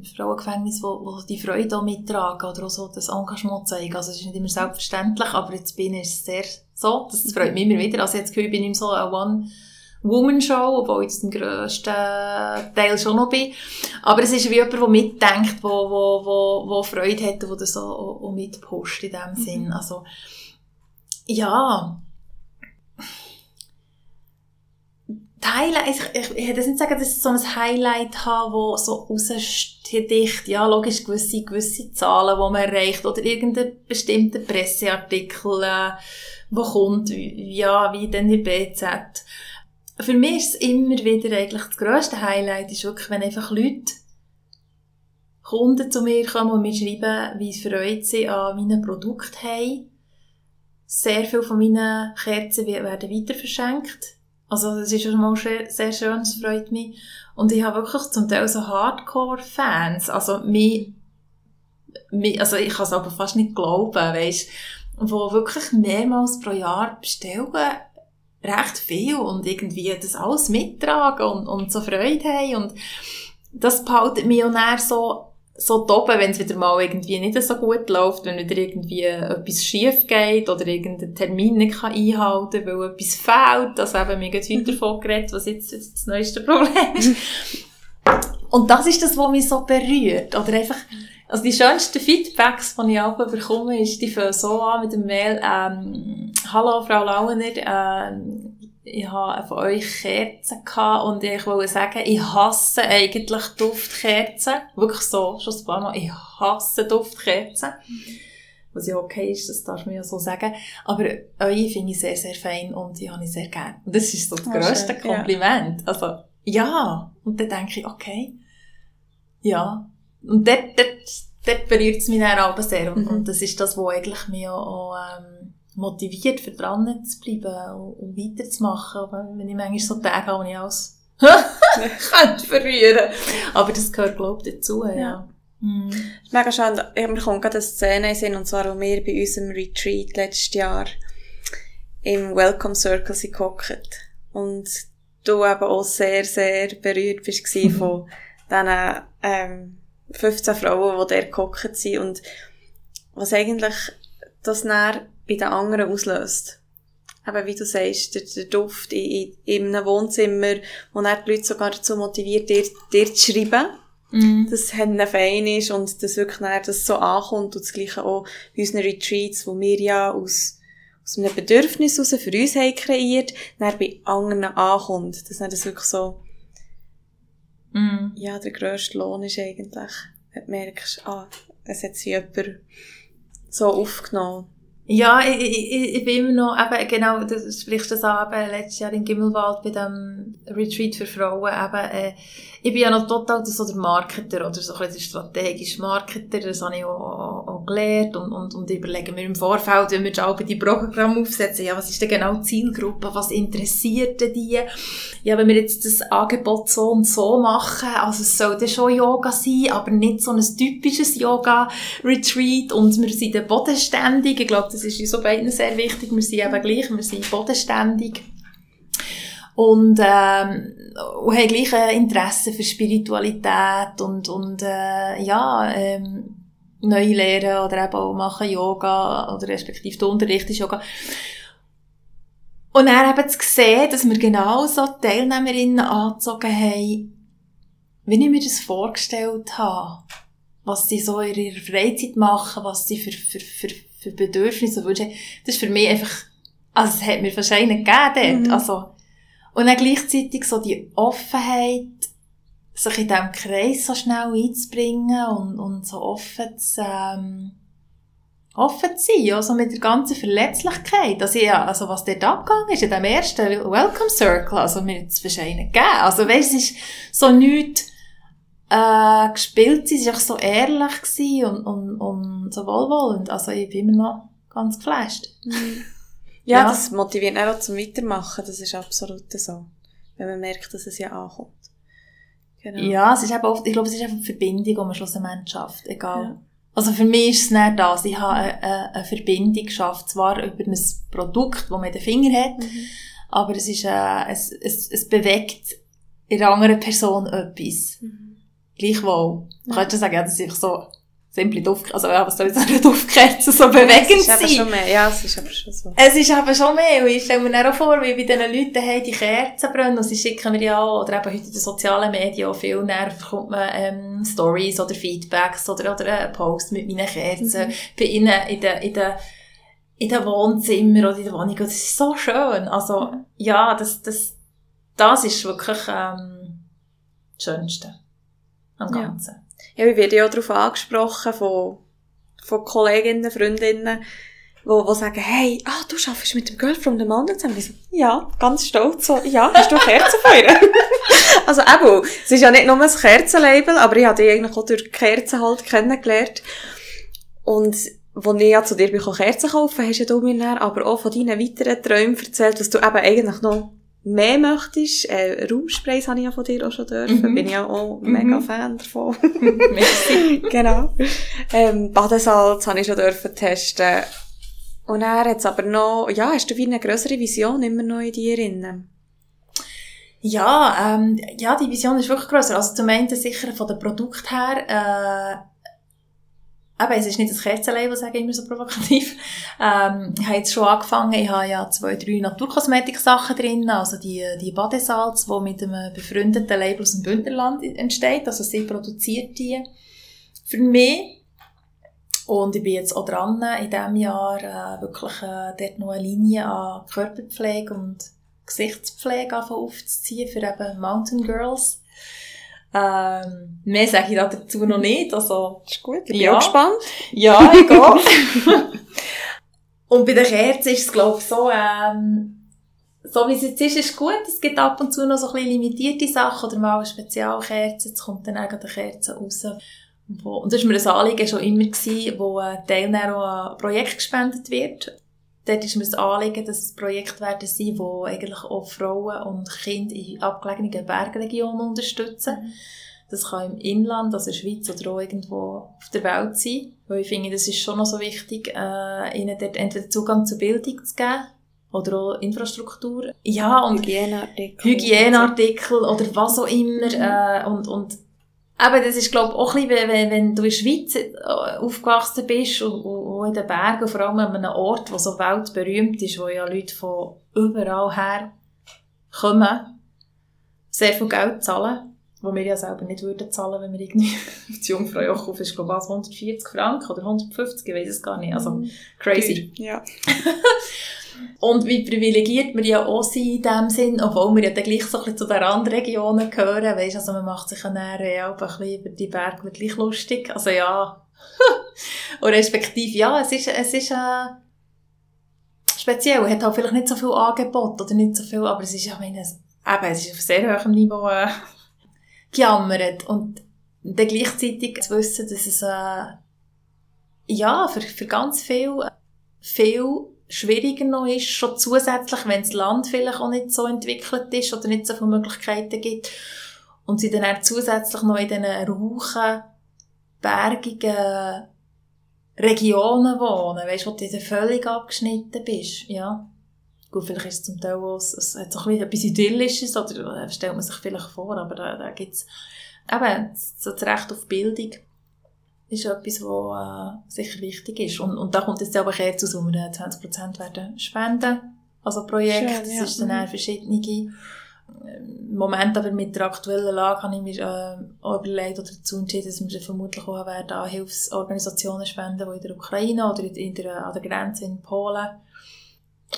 Frauengefängnis, wo, wo die Freude auch mittragen oder auch so das Engagement zeigen. Also es ist nicht immer selbstverständlich, aber jetzt bin ich sehr so, das freut mich immer wieder. Also jetzt bin ich so eine One-Woman-Show, obwohl ich das den grössten Teil schon noch bin. Aber es ist wie jemand, der mitdenkt, wo, wo, wo, wo Freude hat und der das auch, auch, auch mitpusht in dem mhm. Sinn. Also, ja, Highlight, ich, ich, ich hätte nicht sagen, dass ich so ein Highlight habe, wo so raussticht, ja, logisch gewisse, gewisse Zahlen, die man erreicht, oder irgendein bestimmter Presseartikel, äh, wo kommt, ja, wie denn die BZ. Für mich ist es immer wieder eigentlich das grösste Highlight, ist wirklich, wenn einfach Leute, Kunden zu mir kommen und mir schreiben, wie Freude sie an meinen Produkten haben. Sehr viele von meinen Kerzen werden weiter verschenkt also das ist schon mal sehr, schön, es freut mich. Und ich habe wirklich zum Teil so Hardcore-Fans, also mich, mich, also ich kann es aber fast nicht glauben, weißt, wo wirklich mehrmals pro Jahr bestellen, recht viel und irgendwie das alles mittragen und, und so Freude haben. Und das behaltet mich auch so so toppen, wenn es wieder mal irgendwie nicht so gut läuft, wenn wieder irgendwie etwas schief geht oder irgendein Termin nicht kann einhalten kann, weil etwas fehlt. Also eben, mir geht heute davon geredet, was jetzt das neueste Problem ist. Und das ist das, was mich so berührt. Oder einfach, also die schönsten Feedbacks, die ich auch bekomme, ist, die fangen so an mit dem Mail, ähm, Hallo Frau Launer, ähm, ich habe von euch Kerzen gehabt und ich wollte sagen, ich hasse eigentlich Duftkerzen. Wirklich so, schon ein paar Mal. Ich hasse Duftkerzen. Was ja okay ist, das darf man ja so sagen. Aber euch finde ich sehr, sehr fein und die habe ich sehr gerne. Und das ist so das oh, grösste schön, Kompliment. Ja. Also, ja. Und dann denke ich, okay. Ja. Und dort, dort, dort berührt es mich dann auch sehr. Und, mhm. und das ist das, was eigentlich mir auch, ähm, motiviert, für dran zu bleiben und, weiterzumachen. Wenn ich manchmal so Tage habe, wo ich alles könnte verlieren. Aber das gehört, glaube ich, dazu, ja. ja. Mhm. Mega schön. Mir kommt gerade eine Szene in und zwar, wo wir bei unserem Retreat letztes Jahr im Welcome Circle sind gehockt. Und du eben auch sehr, sehr berührt bist von diesen, ähm, 15 Frauen, die dort gehockt sind und was eigentlich das näher bei den anderen auslöst. Eben, wie du sagst, der, der Duft in, in, in einem Wohnzimmer, wo dann die Leute sogar dazu motiviert, dir, dir zu schreiben, mm. dass es fein ist und dass wirklich dann das so ankommt und das Gleiche auch bei unseren Retreats, wo wir ja aus, aus einem Bedürfnis heraus für uns haben kreiert, dann bei anderen ankommt. Dass dann das wirklich so, mm. ja, der grösste Lohn ist eigentlich, wenn du merkst, ah, es hat sich jemand so aufgenommen. Ja, ich, ich, ich bin immer noch, eben, genau, das sprichst das an, eben, letztes Jahr in Gimmelwald bei dem Retreat für Frauen, eben, äh, ich bin ja noch total so der Marketer oder so ein bisschen der Marketer, das habe ich auch, auch gelernt und, und, und überlegen wir im Vorfeld, wenn wir auch die Programme aufsetzen, ja, was ist denn genau die Zielgruppe, was interessiert die? Ja, wenn wir jetzt das Angebot so und so machen, also es sollte schon Yoga sein, aber nicht so ein typisches Yoga-Retreat und wir sind bodenständig, ich glaube, das ist uns beiden sehr wichtig, wir sind eben gleich, wir sind bodenständig. Und ähm, und haben gleich ein Interesse für Spiritualität und, und äh, ja, ähm, neu lernen oder eben auch machen Yoga oder respektive der Unterricht ist Yoga. Und dann eben zu sehen, dass wir genau so Teilnehmerinnen angezogen haben, wie ich mir das vorgestellt habe. Was sie so in ihrer Freizeit machen, was sie für, für, für, für Bedürfnisse wünschen. Das ist für mich einfach, also es hat mir wahrscheinlich gegeben dort. Mhm. Also, und dann gleichzeitig so die Offenheit, sich in diesem Kreis so schnell einzubringen und, und so offen zu, ähm, offen zu sein, also mit der ganzen Verletzlichkeit. Also, ja, also was dort abgegangen ist, in dem ersten Welcome Circle, also mir hat es wahrscheinlich gegeben. Also weißt, es ist so nichts, äh, gespielt, sie war so ehrlich und, und, und so wohlwollend. Also ich bin immer noch ganz geflasht. Ja, ja, das motiviert auch zum Weitermachen, das ist absolut so. Wenn man merkt, dass es ja ankommt. Genau. Ja, es ist eben oft, ich glaube, es ist einfach eine Verbindung, die man schlussendlich schafft, egal. Ja. Also für mich ist es nicht das. Ich habe eine, eine Verbindung geschafft, zwar über ein Produkt, das man in den Finger hat, mhm. aber es ist, äh, es, es, es bewegt in einer anderen Person etwas. Mhm. Gleichwohl. Ja. Könntest du sagen, ja, das ist einfach so simpel Duft, also ja, was soll ich sagen, Duftkerzen so bewegend sein? Es ist aber schon mehr, ja, es ist aber schon so. Es ist aber schon mehr, und ich stelle mir auch vor, wie bei diesen Leuten haben die Kerzen brennen, und sie schicken mir ja oder eben heute in den sozialen Medien auch viel, näher bekommt man ähm, Stories oder Feedbacks oder, oder einen Post mit meinen Kerzen, mhm. bei ihnen in den, in den, in den Wohnzimmer oder in der Wohnung, und das ist so schön, also, mhm. ja, das, das, das ist wirklich, ähm, das Schönste am Ganzen. Ja. Ja, ich werde ja auch darauf angesprochen von, von Kolleginnen, Freundinnen, wo, wo sagen, hey, ah, du arbeitest mit dem Girl from the Mountain zusammen. So, ja, ganz stolz, so, ja, hast du Kerzen von ihr? also eben, es ist ja nicht nur ein Kerzenlabel, aber ich habe die eigentlich auch durch Kerzen halt kennengelernt. Und, als ich ja zu dir Kerzen kaufen, hast du mir dann aber auch von deinen weiteren Träumen erzählt, dass du eben eigentlich noch mehr möchtest, äh, Raumsprays habe ich ja von dir auch schon dürfen, mhm. bin ich ja auch mhm. mega Fan davon. Merci. genau. Ähm, Badesalz habe ich schon dürfen testen. Und er hat aber noch, ja, hast du wie eine größere Vision immer noch in dir drin? Ja, ähm, ja, die Vision ist wirklich grösser. Also zum einen sicher von dem Produkt her, äh, eben, es ist nicht das Kerzenlabel, sage ich immer so provokativ. Ähm, ich habe jetzt schon angefangen, ich habe ja zwei, drei Naturkosmetik-Sachen drin, also die, die Badesalz, die mit einem befreundeten Label aus dem Bündnerland entsteht, also sie produziert die für mich. Und ich bin jetzt auch dran, in diesem Jahr äh, wirklich äh, dort noch eine Linie an Körperpflege und Gesichtspflege aufzuziehen für eben Mountain Girls. Ähm, mehr sage ich dazu noch nicht. Also, ist gut, ich bin ja. gespannt. Ja, ich gehe. und bei den Kerzen ist es, glaube ich, so, ähm, so wie es jetzt ist, ist gut. Es gibt ab und zu noch so ein bisschen limitierte Sachen oder mal eine Spezialkerze. Jetzt kommt dann eine Kerze raus. Wo, und das war mir ein Anliegen schon immer, gewesen, wo ein Teilnehmer auch ein Projekt gespendet wird dort ist mir das Anliegen, dass es Projekte werden sein, wo eigentlich auch Frauen und Kinder in abgelegenen Bergregionen unterstützen. Mhm. Das kann im Inland, also in der Schweiz oder auch irgendwo auf der Welt sein. Weil ich finde, das ist schon noch so wichtig, äh, ihnen dort entweder Zugang zur Bildung zu geben oder auch Infrastruktur. Ja, und Hygieneartikel. Hygieneartikel oder was auch immer. Mhm. Äh, und, und aber das ist, glaube ich, auch ein bisschen, wenn, wenn du in der Schweiz äh, aufgewachsen bist und, und in den Bergen, vor allem an einem Ort, der so weltberühmt ist, wo ja Leute von überall her kommen, sehr viel Geld zahlen, wo wir ja selber nicht würden zahlen, wenn wir irgendwie die Jungfrau Jochhof ist, glaube ich, 140 Franken oder 150, ich weiß es gar nicht, also Mhm. crazy. Ja. Und wie privilegiert wir ja auch sind in dem Sinn, obwohl wir ja dann gleich so ein bisschen zu den Randregionen gehören, weisst, also man macht sich ja dann äh, ein bisschen über die Berge gleich lustig, also ja, und respektive, ja, es ist, es ist, äh, speziell, hat halt vielleicht nicht so viel Angebot oder nicht so viel, aber es ist ich meine, eben, es ist auf sehr hohem Niveau äh, gejammert. Und dann gleichzeitig zu wissen, dass es äh, ja, für, für ganz viel, viel schwieriger noch ist, schon zusätzlich, wenn das Land vielleicht auch nicht so entwickelt ist oder nicht so viele Möglichkeiten gibt. Und sie dann auch zusätzlich noch in diesen rauchen, bergigen Regionen wohnen, weißt du, wo du dann völlig abgeschnitten bist, ja. Gut, vielleicht ist es zum Teil auch, es es hat so ein bisschen etwas Idyllisches, oder äh, stellt man sich vielleicht vor, aber da, da gibt's eben, so das Recht auf Bildung ist etwas, was äh, sicher wichtig ist. Und, und da kommt jetzt aber eher zu, wir äh, 20% werden spenden. Also Projekt, Schön, das ja. ist dann Mhm. verschiedene. Im Moment aber mit der aktuellen Lage habe ich mir äh, überlegt oder dazu entschieden, dass wir vermutlich auch werden an Hilfsorganisationen spenden, die in der Ukraine oder in, der, an der Grenze in Polen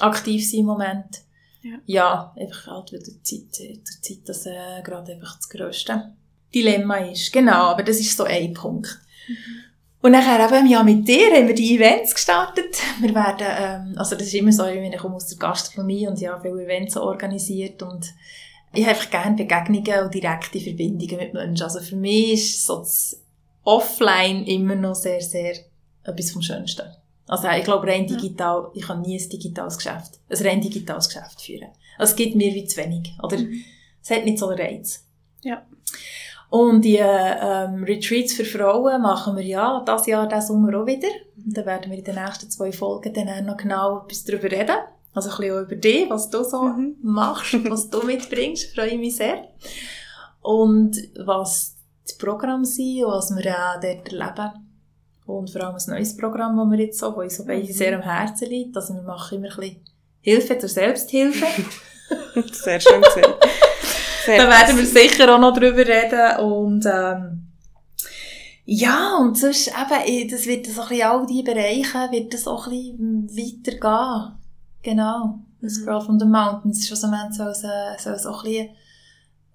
aktiv sind im Moment. Ja. ja einfach halt wieder die Zeit, die Zeit das äh, gerade einfach das grösste Dilemma ist. Genau, aber das ist so ein Punkt. Und nachher eben, ja, mit dir haben wir die Events gestartet. Wir werden, ähm, also das ist immer so, ich komme aus der Gastronomie und habe viele Events organisiert und ich habe einfach gerne Begegnungen und direkte Verbindungen mit Menschen. Also für mich ist so das Offline immer noch sehr, sehr etwas vom Schönsten. Also ich glaube, rein Ja. digital, ich kann nie ein digitales Geschäft, ein rein digitales Geschäft führen. Also es gibt mir wie zu wenig, oder? Es hat nicht so einen Reiz. Ja. Und die ähm, Retreats für Frauen machen wir ja das Jahr, diesen Sommer auch wieder. Und da werden wir in den nächsten zwei Folgen dann auch noch genau etwas darüber reden. Also ein bisschen auch über dich, was du so Mhm. machst, was du mitbringst. Freue mich sehr. Und was die Programme sind und was wir auch dort erleben. Und vor allem ein neues Programm, das wir jetzt so, das uns so beide sehr am Herzen liegt. Also wir machen immer ein bisschen Hilfe zur Selbsthilfe. Sehr schön gesehen. Sehr Da werden wir sicher auch noch drüber reden und ähm, ja, und sonst eben, eh, das wird so ein bisschen all diese Bereiche, wird das auch ein bisschen weitergehen. Genau. Das Mhm. Girl from the Mountains, schlussendlich soll es, äh, soll es auch ein bisschen,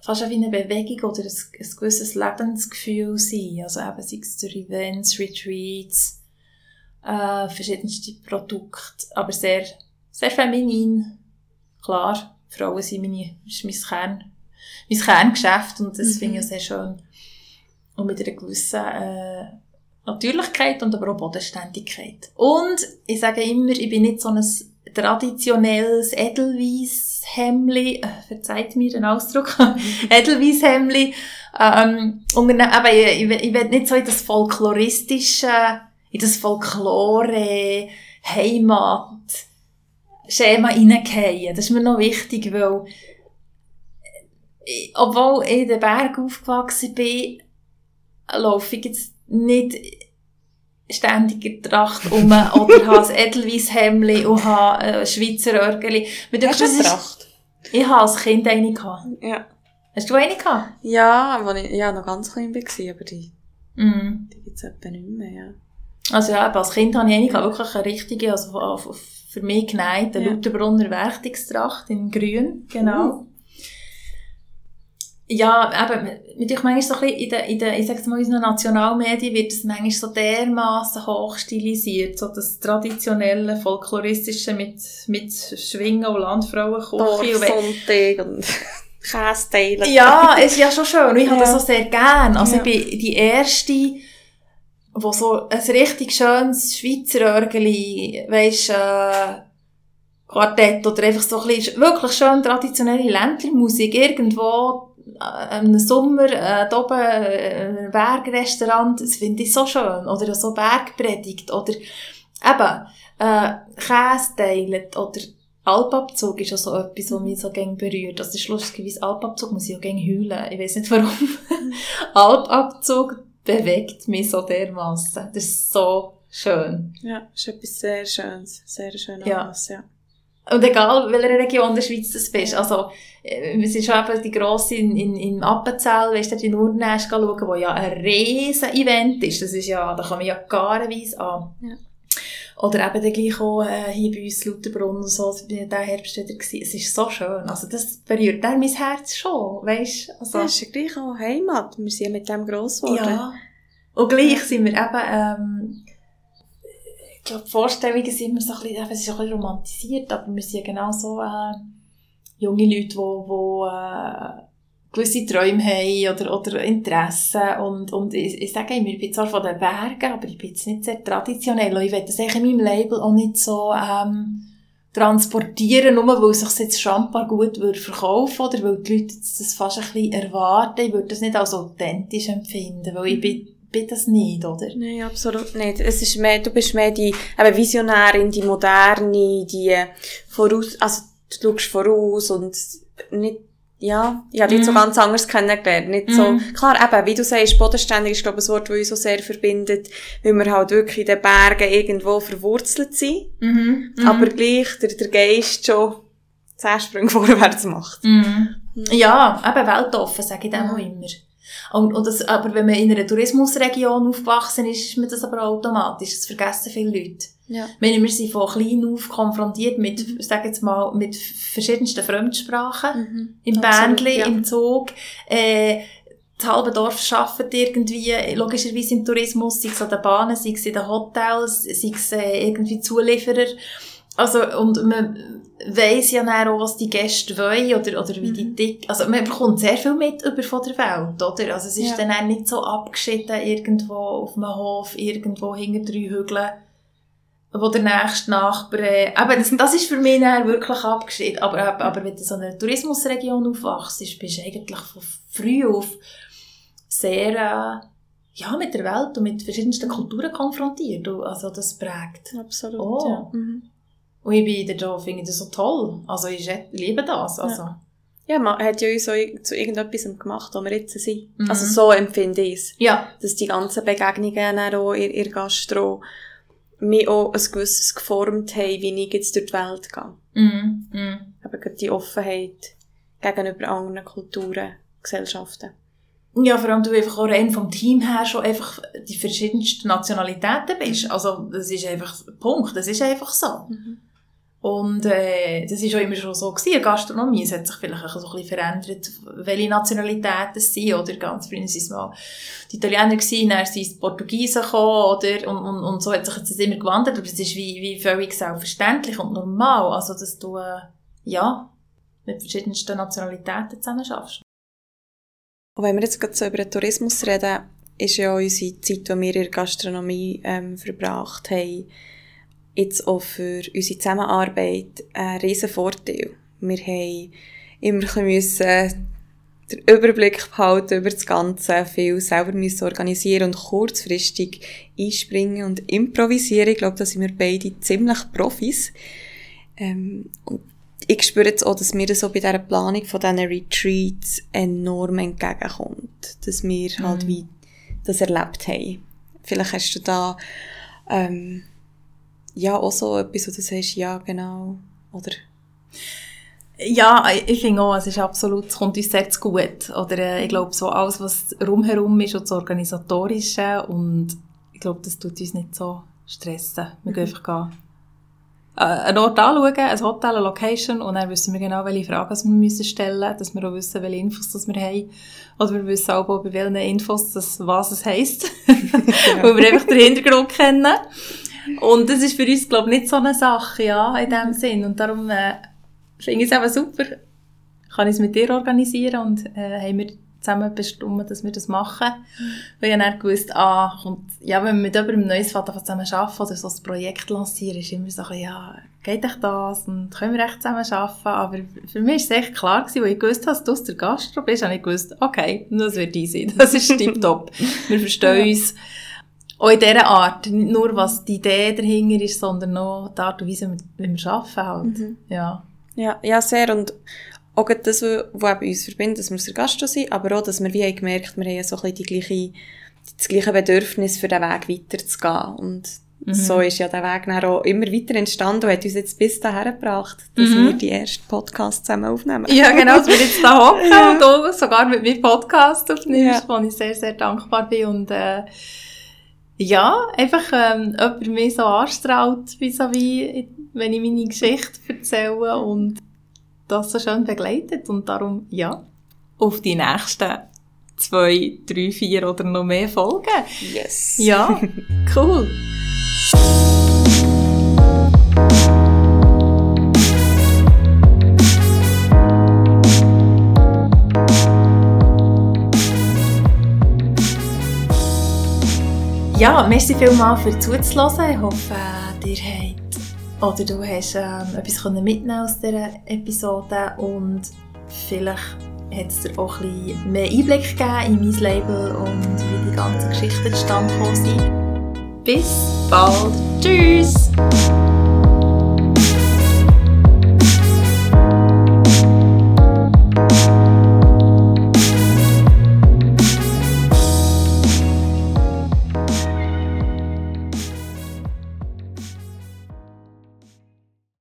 fast wie eine Bewegung oder ein, ein gewisses Lebensgefühl sein. Also eben, sei es durch Events, Retreats, äh, verschiedenste Produkte, aber sehr, sehr feminin. Klar, Frauen sind meine, ist mein Kern, mein Kerngeschäft und das Mhm. finde ich auch sehr schön. Und mit einer gewissen äh, Natürlichkeit und aber auch Bodenständigkeit. Und ich sage immer, ich bin nicht so ein traditionelles Edelweiss-Hemli, äh, verzeiht mir den Ausdruck, Edelweiss-Hemli, ähm, unterne- aber ich, ich, ich will nicht so in das folkloristische, in das Folklore, Heimat, Schema hineingehen. Das ist mir noch wichtig, weil obwohl ich in den Bergen aufgewachsen bin, laufe ich jetzt nicht ständig in der Tracht um oder habe ein Edelweiss-Hemli und habe ein Schweizer Örgeli. Hast du eine Tracht? Ich habe als Kind eine gehabt. Ja. Hast du eine gehabt? Ja, als ich ja, noch ganz klein war, aber die, Mhm. die gibt es etwa nicht mehr, ja. Also ja, als Kind habe ich eine gehabt, wirklich eine richtige, also auf- für mich geneigt, eine Ja. Lauterbrunner Werchtungstracht in grün, genau. Ja, eben, mit ich manchmal so ein bisschen in den, in den, ich sag's mal, in unseren Nationalmedien wird es manchmal so dermassen hochstilisiert, so das traditionelle, folkloristische mit, mit Schwingen und Landfrauenküche. und Dorfsonntag und Kästeilen. Ja, es ist ja schon schön. Ich habe Ja. das so sehr gern. Also Ja. ich bin die Erste, wo so ein richtig schönes Schweizer Örgeli, weisst, äh, Quartett oder einfach so ein bisschen, wirklich schön traditionelle Ländlermusik irgendwo im Sommer äh, oben äh, in einem Bergrestaurant, das finde ich so schön. Oder so Bergpredigt oder eben äh, Käse teilen oder Alpabzug ist auch so etwas, was mich so gern berührt. Das ist lustigerweise Alpabzug, muss ich auch gerne heulen. Ich weiß nicht warum. Alpabzug bewegt mich so dermassen. Das ist so schön. Ja, das ist etwas sehr Schönes. Sehr schön Ja. Anlass, ja. Und egal, welcher Region der Schweiz du bist. Also, äh, es ist schon eben die grosse in, in, in Appenzell, weißt du, in Urnäsch schauen, wo ja ein riesen Event ist. Das ist ja, da kann man ja garenweise an. Ja. Oder eben dann gleich auch äh, hier bei uns Lauterbrunnen und so, ich bin ja diesen Herbst wieder gewesen. Es ist so schön. Also das berührt dann mein Herz schon, weißt du? Also, Das ist ja gleich auch Heimat. Wir sind ja mit dem gross geworden. ja. Und gleich sind wir eben, ähm, glaube, die Vorstellungen sind immer so ein bisschen, es ist ein bisschen romantisiert, aber wir sind ja genau so, äh, junge Leute, die, die, äh, gewisse Träume haben oder, oder Interessen und, und ich, ich sage immer, ich bin zwar von den Bergen, aber ich bin jetzt nicht sehr traditionell. Und ich will das eigentlich in meinem Label auch nicht so, ähm, transportieren, nur weil es sich jetzt schambar gut würde verkaufen oder weil die Leute das fast ein bisschen erwarten. Ich würde das nicht als authentisch empfinden, weil ich bin, bin das nicht, oder? Nein, absolut nicht. Es ist mehr, du bist mehr die eben Visionärin, die Moderne, die voraus, also du schaust voraus und nicht, ja, ich habe dich so Mhm. ganz anders kennengelernt. Nicht so, Mhm. klar, eben, wie du sagst, bodenständig ist, glaube ich, ein Wort, das uns so sehr verbindet, weil wir halt wirklich in den Bergen irgendwo verwurzelt sind, Mhm. aber gleich der, der Geist schon zehn Sprünge vorwärts macht. Mhm. Ja, eben weltoffen, sage ich dem auch immer. Und, und das, aber wenn man in einer Tourismusregion aufgewachsen ist, ist man das aber automatisch. Das vergessen viele Leute. Ja. Meine, wir sind von klein auf konfrontiert mit, ich sage jetzt mal, mit verschiedensten Fremdsprachen. Mhm. Im Bändli, ja. im Zug. Äh, das halbe Dorf arbeitet irgendwie, logischerweise im Tourismus, sei es an den Bahnen, sei es in den Hotels, sei es äh, irgendwie Zulieferer. Also, und man weiss ja dann auch, was die Gäste wollen, oder, oder wie die Mhm. dick, also man bekommt sehr viel mit über von der Welt, oder? Also es ist Ja. dann auch nicht so abgeschieden irgendwo auf einem Hof, irgendwo hinter drei Hügeln, wo der nächste Nachbar, äh, eben, das, das ist für mich dann wirklich abgeschieden. Aber, aber, aber wenn du in so einer Tourismusregion aufwachst, bist du eigentlich von früh auf sehr, äh, ja, mit der Welt und mit verschiedensten Kulturen konfrontiert. Also das prägt. Absolut, Oh. ja. Mhm. Und ich bin da, finde das so toll. Also ich liebe das. Also. Ja, man hat ja uns so ir- zu irgendetwas gemacht, wo wir jetzt sind. Mhm. Also so empfinde ich es. Ja. Dass die ganzen Begegnungen auch in, in der Gastro mich auch ein gewisses geformt haben, wie ich jetzt durch die Welt gehe. Mhm. Mhm. Aber gerade die Offenheit gegenüber anderen Kulturen, Gesellschaften. Ja, vor allem du einfach auch rein vom Team her schon einfach die verschiedensten Nationalitäten bist. Also das ist einfach Punkt. Das ist einfach so. Und äh, das ist auch immer schon so gewesen. In Gastronomie, es hat sich vielleicht auch so ein bisschen verändert, welche Nationalitäten es sind, oder ganz früher waren es mal die Italiener gewesen, dann sind es die Portugiesen gekommen, oder, und, und, und so hat sich das immer gewandert, aber es ist wie, wie völlig selbstverständlich und normal, also dass du, äh, ja, mit verschiedensten Nationalitäten zusammen schaffst. Und wenn wir jetzt gerade so über den Tourismus reden, ist ja unsere Zeit, die wir in der Gastronomie ähm, verbracht haben, jetzt auch für unsere Zusammenarbeit ein riesen Vorteil. Wir haben immer müssen den Überblick behalten über das Ganze, viel selber müssen organisieren und kurzfristig einspringen und improvisieren. Ich glaube, da sind wir beide ziemlich Profis. Ähm, und ich spüre jetzt auch, dass mir das so bei dieser Planung von diesen Retreats enorm entgegenkommt. Dass wir halt Mhm. wie das erlebt haben. Vielleicht hast du da ähm, ja auch so etwas, wo du sagst, ja, genau. Oder Ja, ich finde auch, es ist absolut, es kommt uns sehr zu gut. Oder äh, ich glaube, so alles, was rumherum ist und das Organisatorische und ich glaube, das tut uns nicht so stressen. Wir gehen einfach gehen, äh, einen Ort anschauen, ein Hotel, eine Location und dann wissen wir genau, welche Fragen wir müssen stellen müssen, dass wir auch wissen, welche Infos das wir haben. Oder wir wissen auch, bei welchen Infos das, was es heisst. Weil wir einfach den Hintergrund kennen. Und das ist für uns, glaube ich, nicht so eine Sache, ja, in dem Sinn. Und darum äh, finde ich es eben super. Kann ich es mit dir organisieren und äh, haben wir zusammen bestimmt, dass wir das machen. Weil ich dann gewusst, ah, kommt, ja, wenn wir mit jemandem Neues Vater zusammen arbeiten oder so ein Projekt lancieren, ist immer so, ein ja, geht echt das und können wir echt zusammen arbeiten? Aber für mich war es echt klar gewesen, weil ich gewusst habe, dass du aus der Gastro bist, habe ich gewusst, okay, das wird easy, das ist tipptopp. wir verstehen Ja. uns. Auch in dieser Art, nicht nur was die Idee dahinter ist, sondern auch die Art und Weise, wie wir arbeiten halt. Mhm. Ja. Ja, ja, sehr. Und auch das, was uns verbindet, dass wir aus der Gastro sind, aber auch, dass wir wie haben gemerkt, wir haben so ein bisschen die gleiche, das gleiche Bedürfnis, für den Weg weiterzugehen. Und Mhm. so ist ja der Weg dann auch immer weiter entstanden und hat uns jetzt bis dahin gebracht, dass Mhm. wir die ersten Podcasts zusammen aufnehmen. Ja, genau, dass wir jetzt da hocken Ja. und sogar mit mir Podcast aufnimmst, Ja. wo ich sehr, sehr dankbar bin. Und äh, ja, einfach ähm, jemand mich so anstrahlt, wie so wie, wenn ich meine Geschichte erzähle und das so schön begleitet. Und darum, ja, auf die nächsten zwei, drei, vier oder noch mehr Folgen. Yes. Ja, cool. Ja, merci vielmals für zuzuhören. Ich hoffe, ihr habt oder du hast ähm, etwas mitnehmen aus dieser Episode und vielleicht hat es dir auch ein bisschen mehr Einblick gegeben in mein Label und wie die ganzen Geschichten zustande gekommen sind. Bis bald. Tschüss!